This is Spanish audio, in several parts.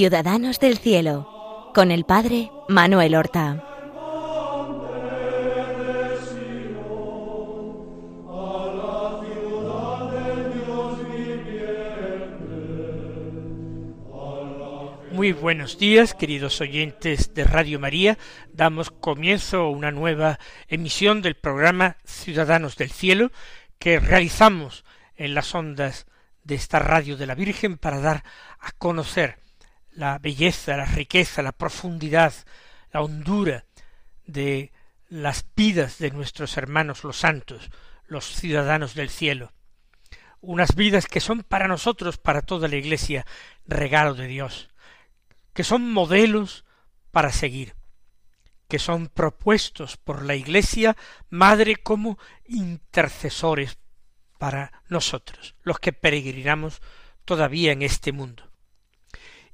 Ciudadanos del Cielo, con el Padre Manuel Horta. Muy buenos días, queridos oyentes de Radio María. Damos comienzo a una nueva emisión del programa Ciudadanos del Cielo que realizamos en las ondas de esta radio de la Virgen para dar a conocer la belleza, la riqueza, la profundidad, la hondura de las vidas de nuestros hermanos los santos, los ciudadanos del cielo. Unas vidas que son para nosotros, para toda la Iglesia, regalo de Dios que son modelos para seguir, que son propuestos por la Iglesia Madre como intercesores para nosotros, los que peregrinamos todavía en este mundo.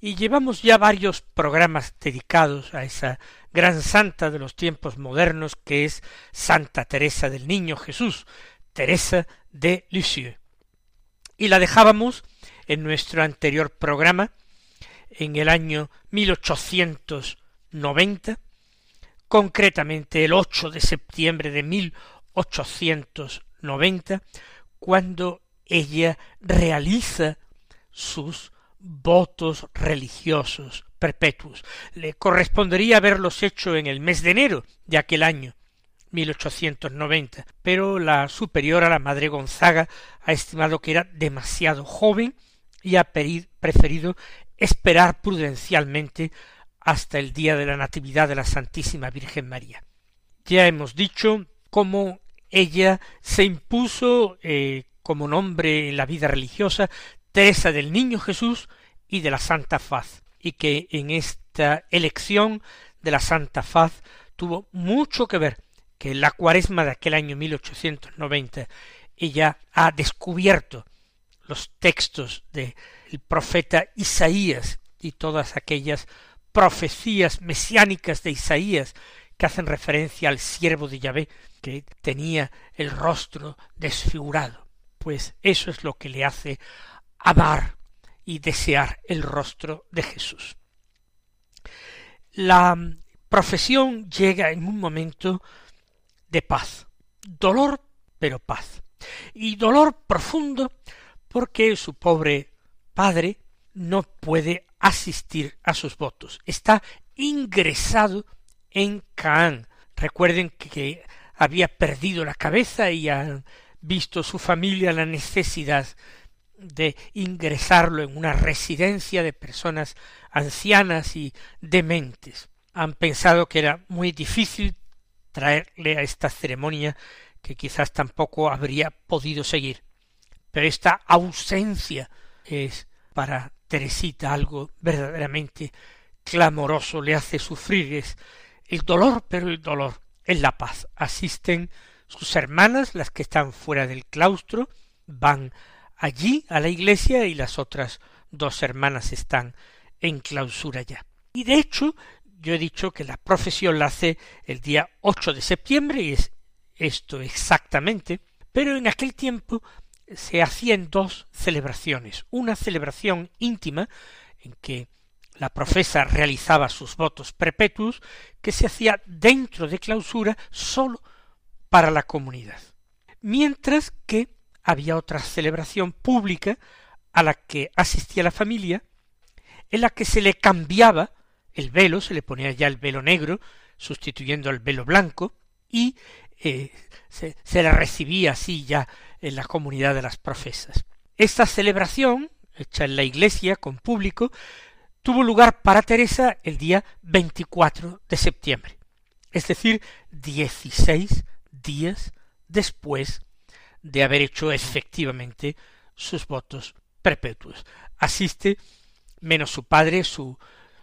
Y llevamos ya varios programas dedicados a esa gran santa de los tiempos modernos que es Santa Teresa del Niño Jesús, Teresa de Lisieux. Y la dejábamos en nuestro anterior programa en el año 1890, concretamente el 8 de septiembre de 1890, cuando ella realiza sus votos religiosos perpetuos. Le correspondería haberlos hecho en el mes de enero de aquel año, 1890, pero la superiora, la madre Gonzaga, ha estimado que era demasiado joven y ha preferido esperar prudencialmente hasta el día de la Natividad de la Santísima Virgen María. Ya hemos dicho cómo ella se impuso eh, como nombre en la vida religiosa Teresa del Niño Jesús y de la Santa Faz, y que en esta elección de la Santa Faz tuvo mucho que ver que en la cuaresma de aquel año 1890 ella ha descubierto los textos de el profeta Isaías y todas aquellas profecías mesiánicas de Isaías que hacen referencia al siervo de Yahvé que tenía el rostro desfigurado. Pues eso es lo que le hace amar y desear el rostro de Jesús. La profesión llega en un momento de paz, dolor pero paz, y dolor profundo porque su pobre padre no puede asistir a sus votos. Está ingresado en Caán. Recuerden que había perdido la cabeza y han visto su familia la necesidad de ingresarlo en una residencia de personas ancianas y dementes. Han pensado que era muy difícil traerle a esta ceremonia que quizás tampoco habría podido seguir. Pero esta ausencia es para Teresita algo verdaderamente clamoroso, le hace sufrir, es el dolor, pero el dolor es la paz. Asisten sus hermanas, las que están fuera del claustro, van allí a la iglesia y las otras dos hermanas están en clausura ya. Y de hecho, yo he dicho que la profesión la hace el día 8 de septiembre y es esto exactamente, pero en aquel tiempo se hacían dos celebraciones, una celebración íntima en que la profesa realizaba sus votos perpetuos, que se hacía dentro de clausura sólo para la comunidad, mientras que había otra celebración pública a la que asistía la familia, en la que se le cambiaba el velo, se le ponía ya el velo negro, sustituyendo el velo blanco, y eh, se, le recibía así ya en la comunidad de las profesas. Esta celebración, hecha en la iglesia con público, tuvo lugar para Teresa el día 24 de septiembre, es decir, dieciséis días después de haber hecho efectivamente sus votos perpetuos. Asiste menos su padre, su,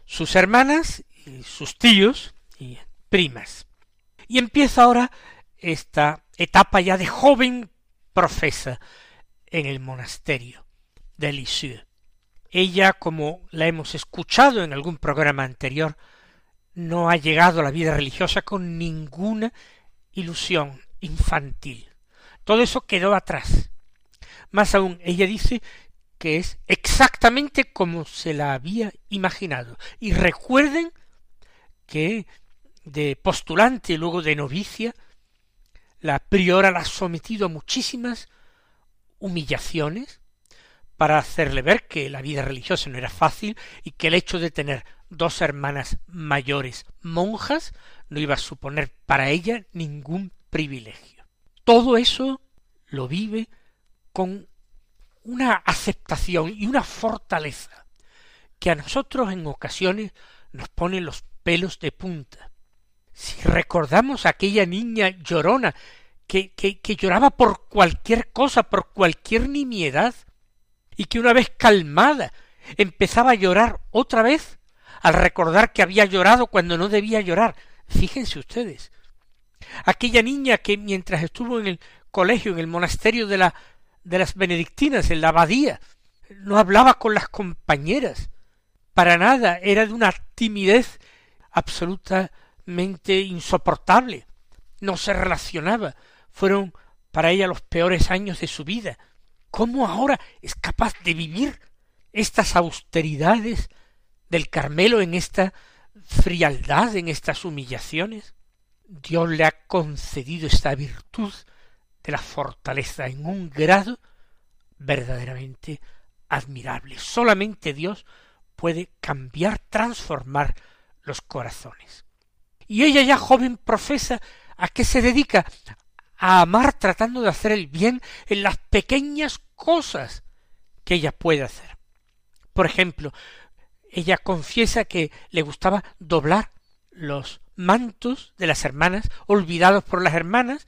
sus hermanas y sus tíos y primas. Y empieza ahora esta etapa ya de joven profesa en el monasterio de Lisieux. Ella, como la hemos escuchado en algún programa anterior, no ha llegado a la vida religiosa con ninguna ilusión infantil. Todo eso quedó atrás. Más aún, ella dice que es exactamente como se la había imaginado. Y recuerden que de postulante luego de novicia, la priora la ha sometido a muchísimas humillaciones para hacerle ver que la vida religiosa no era fácil y que el hecho de tener dos hermanas mayores monjas no iba a suponer para ella ningún privilegio. Todo eso lo vive con una aceptación y una fortaleza que a nosotros en ocasiones nos pone los pelos de punta. Si recordamos a aquella niña llorona que, que, que lloraba por cualquier cosa, por cualquier nimiedad, y que una vez calmada empezaba a llorar otra vez al recordar que había llorado cuando no debía llorar. Fíjense ustedes. Aquella niña que mientras estuvo en el colegio, en el monasterio de la de las benedictinas, en la abadía, no hablaba con las compañeras, para nada, era de una timidez absolutamente insoportable, no se relacionaba, fueron para ella los peores años de su vida. ¿Cómo ahora es capaz de vivir estas austeridades del Carmelo en esta frialdad, en estas humillaciones? Dios le ha concedido esta virtud de la fortaleza en un grado verdaderamente admirable. Solamente Dios puede cambiar, transformar los corazones. Y ella ya joven profesa a qué se dedica a amar tratando de hacer el bien en las pequeñas cosas que ella puede hacer. Por ejemplo, ella confiesa que le gustaba doblar los mantos de las hermanas, olvidados por las hermanas,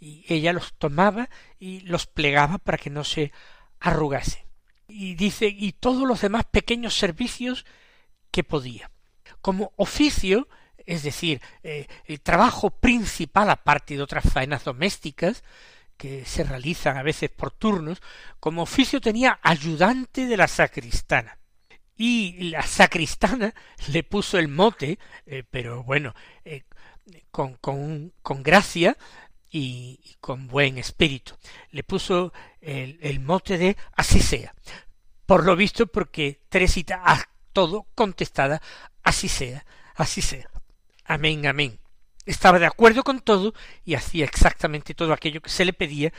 y ella los tomaba y los plegaba para que no se arrugase. Y dice, y todos los demás pequeños servicios que podía. Como oficio, es decir, eh, el trabajo principal, aparte de otras faenas domésticas, que se realizan a veces por turnos, como oficio tenía ayudante de la sacristana. Y la sacristana le puso el mote, eh, pero bueno, eh, con, con, con gracia, y, con buen espíritu. Le puso el, el, mote de así sea. Por lo visto, porque Teresita a todo contestada así sea, así sea. Amén, amén. Estaba de acuerdo con todo y hacía exactamente todo aquello que se le pedía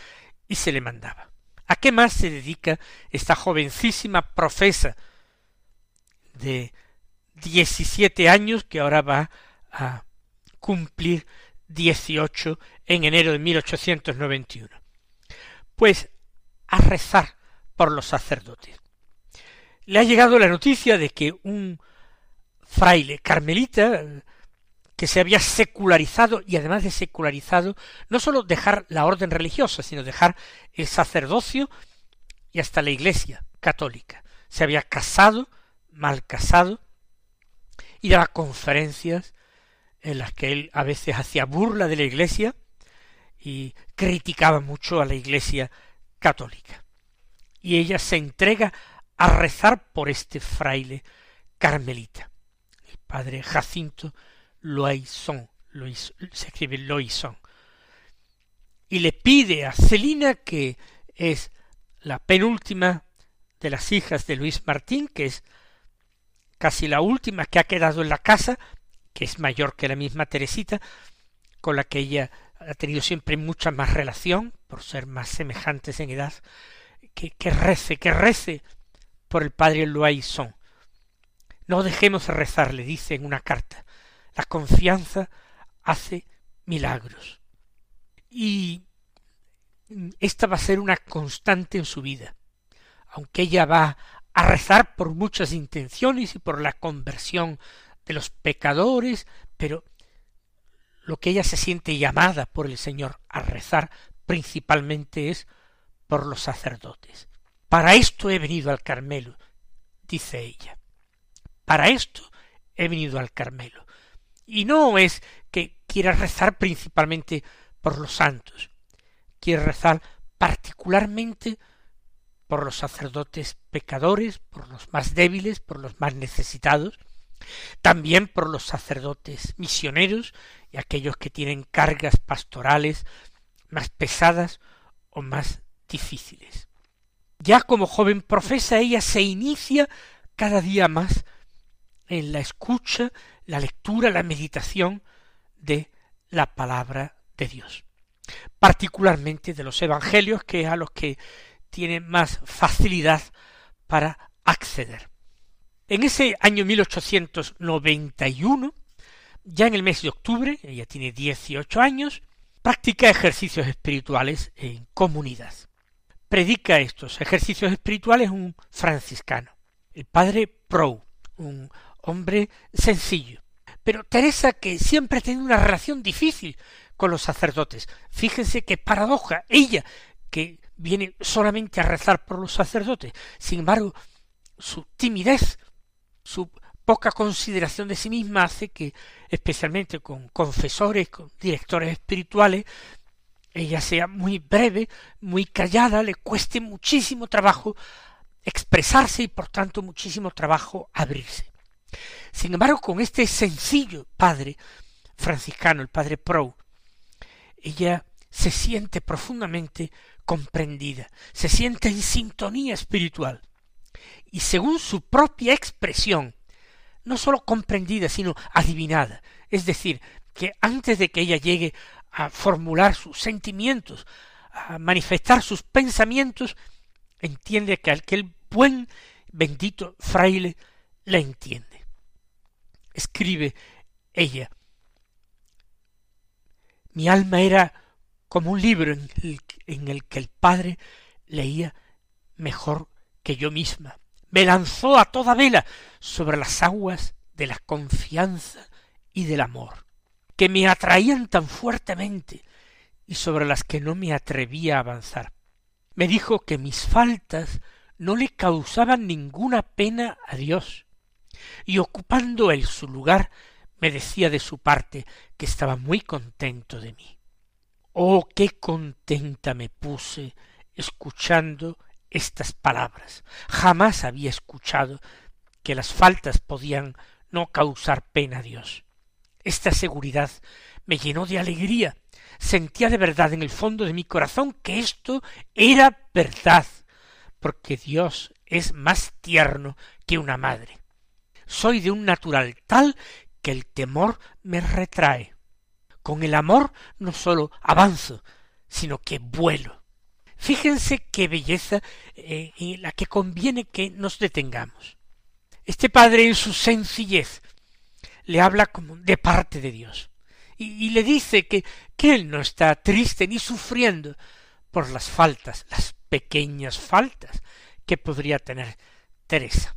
y se le mandaba. ¿A qué más se dedica esta jovencísima profesa de diecisiete años que ahora va a cumplir dieciocho en enero de 1891? Pues a rezar por los sacerdotes. Le ha llegado la noticia de que un fraile carmelita que se había secularizado y además de secularizado, no sólo dejar la orden religiosa, sino dejar el sacerdocio y hasta la iglesia católica. Se había casado, mal casado, y daba conferencias en las que él a veces hacía burla de la iglesia y criticaba mucho a la iglesia católica. Y ella se entrega a rezar por este fraile carmelita, el padre Jacinto Loison, se escribe Loison, y le pide a Celina, que es la penúltima de las hijas de Luis Martín, que es casi la última que ha quedado en la casa, que es mayor que la misma Teresita, con la que ella ha tenido siempre mucha más relación, por ser más semejantes en edad, que, que rece, que rece por el padre Loison. No dejemos de rezar, le dice en una carta. La confianza hace milagros. Y esta va a ser una constante en su vida. Aunque ella va a rezar por muchas intenciones y por la conversión de los pecadores, pero lo que ella se siente llamada por el Señor a rezar principalmente es por los sacerdotes. Para esto he venido al Carmelo, dice ella. Para esto he venido al Carmelo. Y no es que quiera rezar principalmente por los santos, quiere rezar particularmente por los sacerdotes pecadores, por los más débiles, por los más necesitados, también por los sacerdotes misioneros y aquellos que tienen cargas pastorales más pesadas o más difíciles. ya como joven profesa ella se inicia cada día más en la escucha, la lectura, la meditación de la palabra de Dios, particularmente de los evangelios, que es a los que tiene más facilidad para acceder. En ese año 1891, ya en el mes de octubre, ella tiene 18 años, practica ejercicios espirituales en comunidad. Predica estos ejercicios espirituales un franciscano, el padre Prou, un hombre sencillo. Pero Teresa, que siempre ha tenido una relación difícil con los sacerdotes, fíjense qué paradoja, ella, que viene solamente a rezar por los sacerdotes, sin embargo, su timidez, su poca consideración de sí misma hace que, especialmente con confesores, con directores espirituales, ella sea muy breve, muy callada, le cueste muchísimo trabajo expresarse y por tanto muchísimo trabajo abrirse. Sin embargo, con este sencillo padre franciscano, el padre Prou, ella se siente profundamente comprendida, se siente en sintonía espiritual y según su propia expresión, no sólo comprendida, sino adivinada, es decir, que antes de que ella llegue a formular sus sentimientos, a manifestar sus pensamientos, entiende que aquel buen bendito fraile la entiende. Escribe ella, mi alma era como un libro en el, en el que el Padre leía mejor que yo misma. Me lanzó a toda vela sobre las aguas de la confianza y del amor, que me atraían tan fuertemente y sobre las que no me atrevía a avanzar. Me dijo que mis faltas no le causaban ninguna pena a Dios, y ocupando él su lugar, me decía de su parte que estaba muy contento de mí. Oh, qué contenta me puse escuchando estas palabras. Jamás había escuchado que las faltas podían no causar pena a Dios. Esta seguridad me llenó de alegría. Sentía de verdad en el fondo de mi corazón que esto era verdad, porque Dios es más tierno que una madre. Soy de un natural tal que el temor me retrae. Con el amor no sólo avanzo, sino que vuelo. Fíjense qué belleza eh, en la que conviene que nos detengamos. Este padre en su sencillez le habla como de parte de Dios y, le dice que, que él no está triste ni sufriendo por las faltas, las pequeñas faltas que podría tener Teresa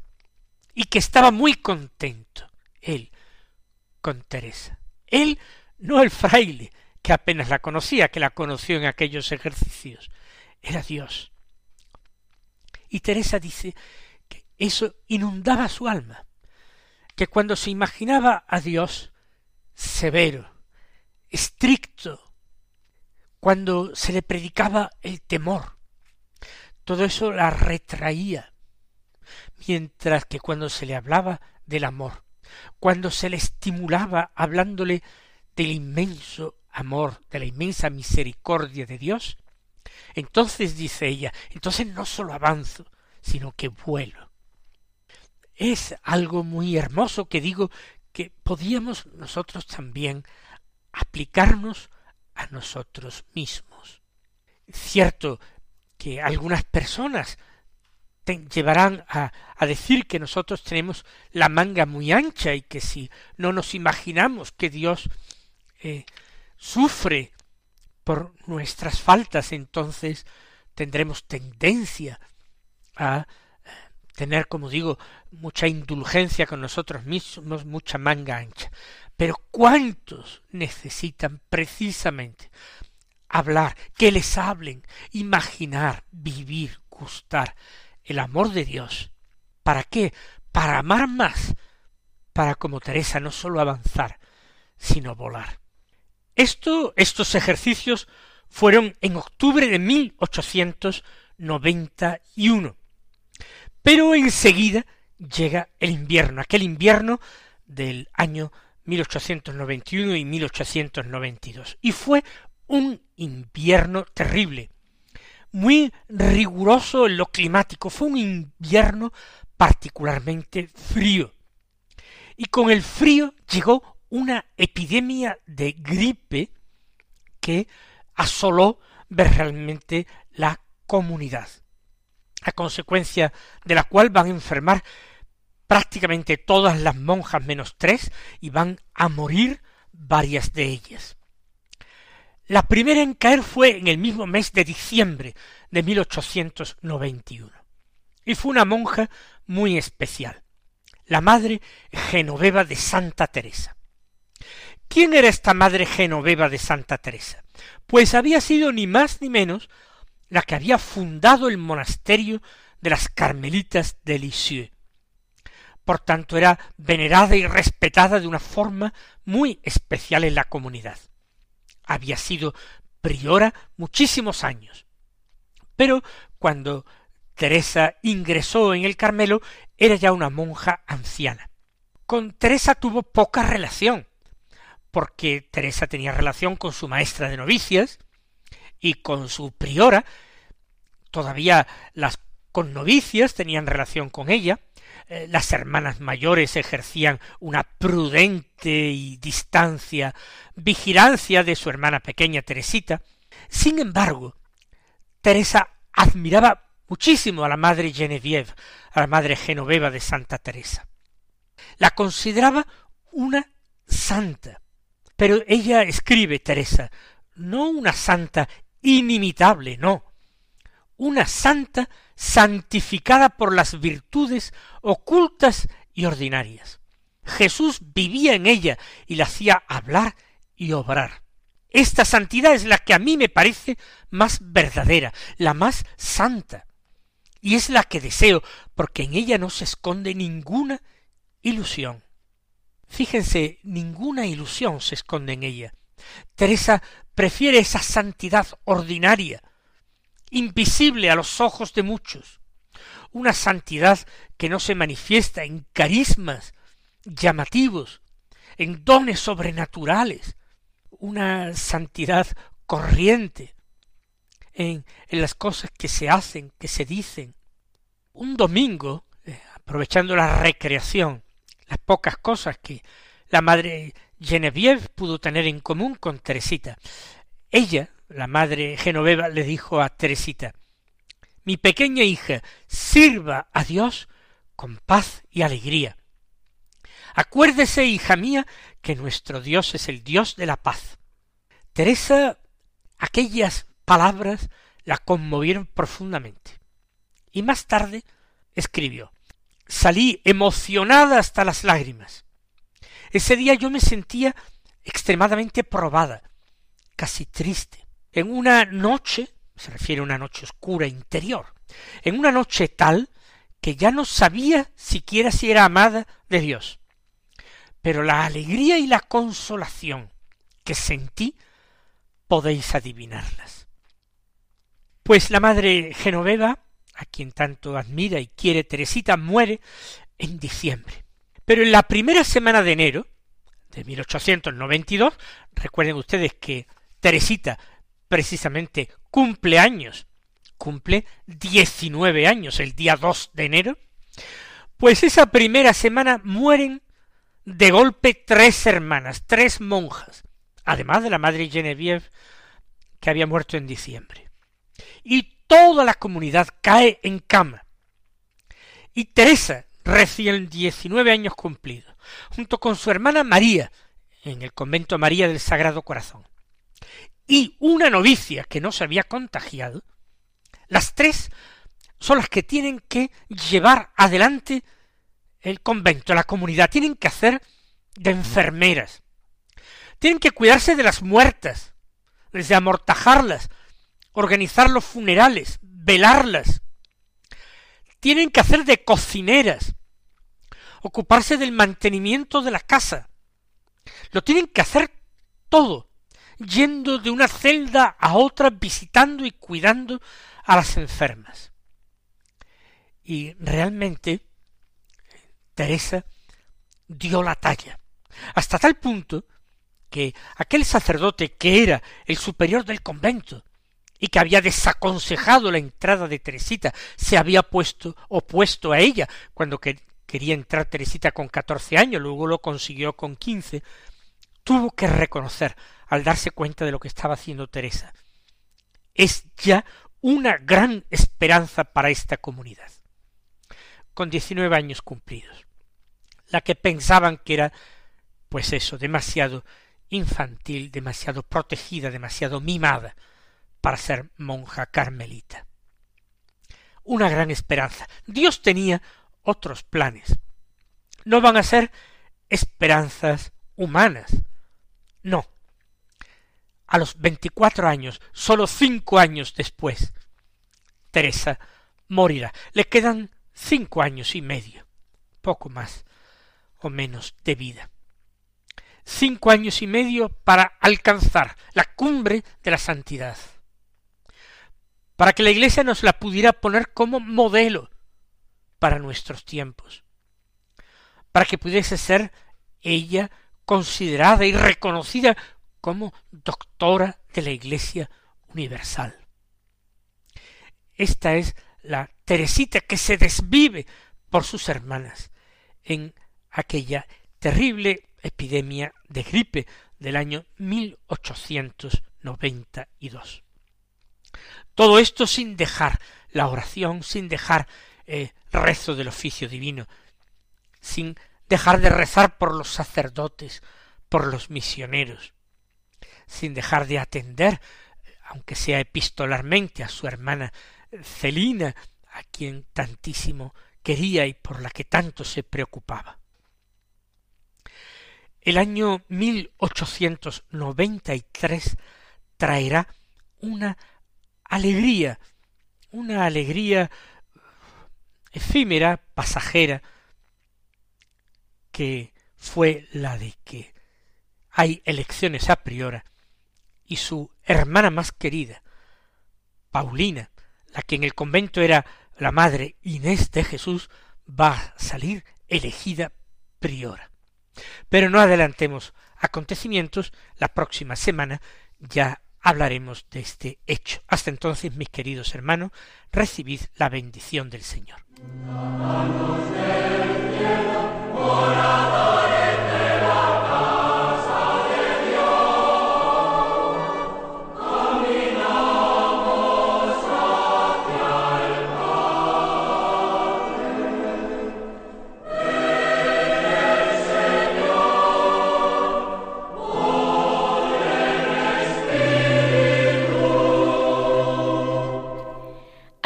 y que estaba muy contento él con Teresa. Él no el fraile, que apenas la conocía, que la conoció en aquellos ejercicios, era Dios. Y Teresa dice que eso inundaba su alma, que cuando se imaginaba a Dios severo, estricto, cuando se le predicaba el temor, todo eso la retraía, mientras que cuando se le hablaba del amor, cuando se le estimulaba hablándole del inmenso amor, de la inmensa misericordia de Dios, entonces dice ella, entonces no sólo avanzo, sino que vuelo. Es algo muy hermoso que digo que podíamos nosotros también aplicarnos a nosotros mismos. Cierto que algunas personas llevarán a, a, decir que nosotros tenemos la manga muy ancha y que si no nos imaginamos que Dios eh, sufre por nuestras faltas, entonces tendremos tendencia a eh, tener, como digo, mucha indulgencia con nosotros mismos, mucha manga ancha. Pero ¿cuántos necesitan precisamente hablar, que les hablen, imaginar, vivir, gustar el amor de Dios? ¿Para qué? Para amar más, para como Teresa no sólo avanzar, sino volar. Esto, estos ejercicios fueron en octubre de 1891. Pero enseguida llega el invierno, aquel invierno del año 1891 y 1892. Y fue un invierno terrible, muy riguroso en lo climático. Fue un invierno particularmente frío. Y con el frío llegó una epidemia de gripe que asoló realmente la comunidad, a consecuencia de la cual van a enfermar prácticamente todas las monjas menos tres y van a morir varias de ellas. La primera en caer fue en el mismo mes de diciembre de 1891 y fue una monja muy especial, la madre Genoveva de Santa Teresa. ¿Quién era esta madre Genoveva de Santa Teresa? Pues había sido ni más ni menos la que había fundado el monasterio de las Carmelitas de Lisieux. Por tanto, era venerada y respetada de una forma muy especial en la comunidad. Había sido priora muchísimos años. Pero cuando Teresa ingresó en el Carmelo, era ya una monja anciana. Con Teresa tuvo poca relación, porque Teresa tenía relación con su maestra de novicias y con su priora, todavía las connovicias tenían relación con ella, eh, las hermanas mayores ejercían una prudente y distancia vigilancia de su hermana pequeña Teresita. Sin embargo, Teresa admiraba muchísimo a la madre Genevieve, a la madre Genoveva de Santa Teresa. La consideraba una santa, pero ella escribe, Teresa, no una santa inimitable, no, una santa santificada por las virtudes ocultas y ordinarias. Jesús vivía en ella y la hacía hablar y obrar. Esta santidad es la que a mí me parece más verdadera, la más santa, y es la que deseo, porque en ella no se esconde ninguna ilusión. Fíjense, ninguna ilusión se esconde en ella. Teresa prefiere esa santidad ordinaria, invisible a los ojos de muchos, una santidad que no se manifiesta en carismas llamativos, en dones sobrenaturales, una santidad corriente en, en las cosas que se hacen, que se dicen. Un domingo, eh, aprovechando la recreación, las pocas cosas que la madre Genevieve pudo tener en común con Teresita. Ella, la madre Genoveva, le dijo a Teresita Mi pequeña hija, sirva a Dios con paz y alegría. Acuérdese, hija mía, que nuestro Dios es el Dios de la paz. Teresa, aquellas palabras la conmovieron profundamente. Y más tarde escribió salí emocionada hasta las lágrimas. Ese día yo me sentía extremadamente probada, casi triste. En una noche, se refiere a una noche oscura interior, en una noche tal que ya no sabía siquiera si era amada de Dios. Pero la alegría y la consolación que sentí podéis adivinarlas. Pues la madre Genoveva a quien tanto admira y quiere Teresita, muere en diciembre. Pero en la primera semana de enero de 1892, recuerden ustedes que Teresita precisamente cumple años, cumple 19 años el día 2 de enero, pues esa primera semana mueren de golpe tres hermanas, tres monjas, además de la madre Genevieve que había muerto en diciembre. Y toda la comunidad cae en cama. Y Teresa, recién diecinueve años cumplidos, junto con su hermana María, en el convento María del Sagrado Corazón, y una novicia que no se había contagiado, las tres son las que tienen que llevar adelante el convento, la comunidad, tienen que hacer de enfermeras, tienen que cuidarse de las muertas, desde amortajarlas organizar los funerales, velarlas. Tienen que hacer de cocineras, ocuparse del mantenimiento de la casa. Lo tienen que hacer todo, yendo de una celda a otra, visitando y cuidando a las enfermas. Y realmente Teresa dio la talla, hasta tal punto que aquel sacerdote que era el superior del convento, y que había desaconsejado la entrada de Teresita, se había puesto opuesto a ella cuando quería entrar Teresita con catorce años, luego lo consiguió con quince, tuvo que reconocer, al darse cuenta de lo que estaba haciendo Teresa, es ya una gran esperanza para esta comunidad. Con diecinueve años cumplidos, la que pensaban que era, pues eso, demasiado infantil, demasiado protegida, demasiado mimada para ser monja carmelita. Una gran esperanza. Dios tenía otros planes. No van a ser esperanzas humanas. No. A los veinticuatro años, sólo cinco años después, Teresa morirá. Le quedan cinco años y medio, poco más o menos de vida cinco años y medio para alcanzar la cumbre de la santidad, para que la Iglesia nos la pudiera poner como modelo para nuestros tiempos, para que pudiese ser ella considerada y reconocida como doctora de la Iglesia universal. Esta es la Teresita que se desvive por sus hermanas en aquella terrible epidemia de gripe del año 1892. Todo esto sin dejar la oración, sin dejar eh, rezo del oficio divino, sin dejar de rezar por los sacerdotes, por los misioneros, sin dejar de atender, aunque sea epistolarmente, a su hermana Celina, a quien tantísimo quería y por la que tanto se preocupaba. El año 1893 traerá una alegría, una alegría efímera, pasajera, que fue la de que hay elecciones a priori y su hermana más querida, Paulina, la que en el convento era la madre Inés de Jesús, va a salir elegida priora. Pero no adelantemos acontecimientos, la próxima semana ya hablaremos de este hecho. Hasta entonces, mis queridos hermanos, recibid la bendición del Señor.